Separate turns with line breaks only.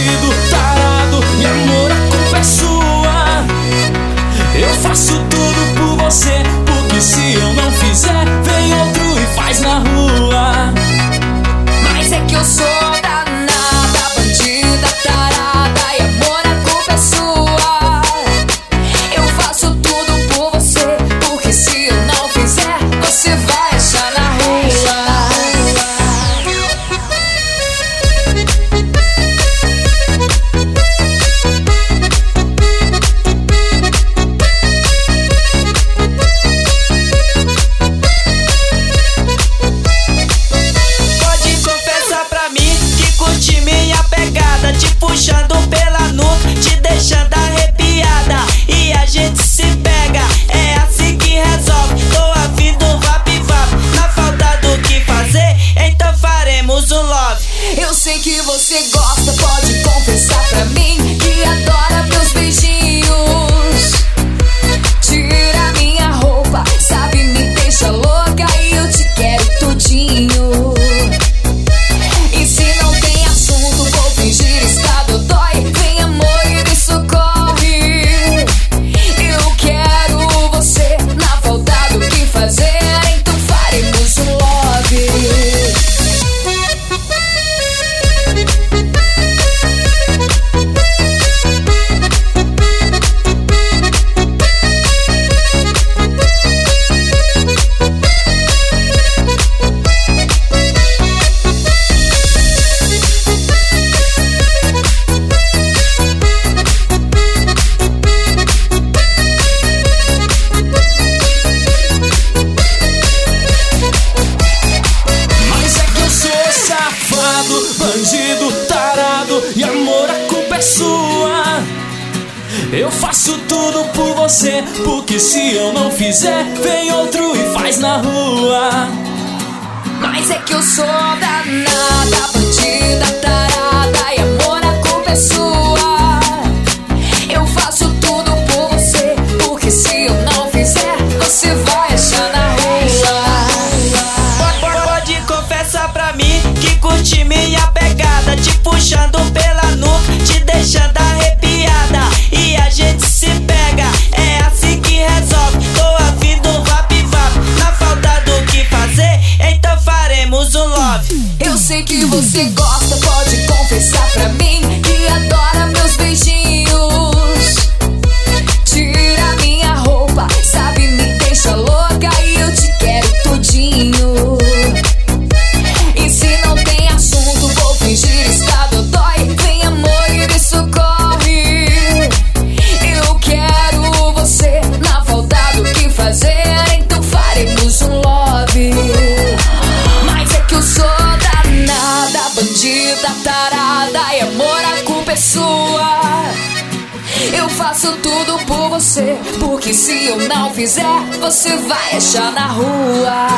esquecido que você gosta.
safado, bandido, tarado E amor, a culpa é sua. Eu faço tudo por você Porque se eu não fizer, vem outro e faz na rua.
Mas é que eu sou danada. Sigo vida tarada e amor a culpa é sua. Eu faço tudo por você, porque se eu não fizer, você vai achar na rua.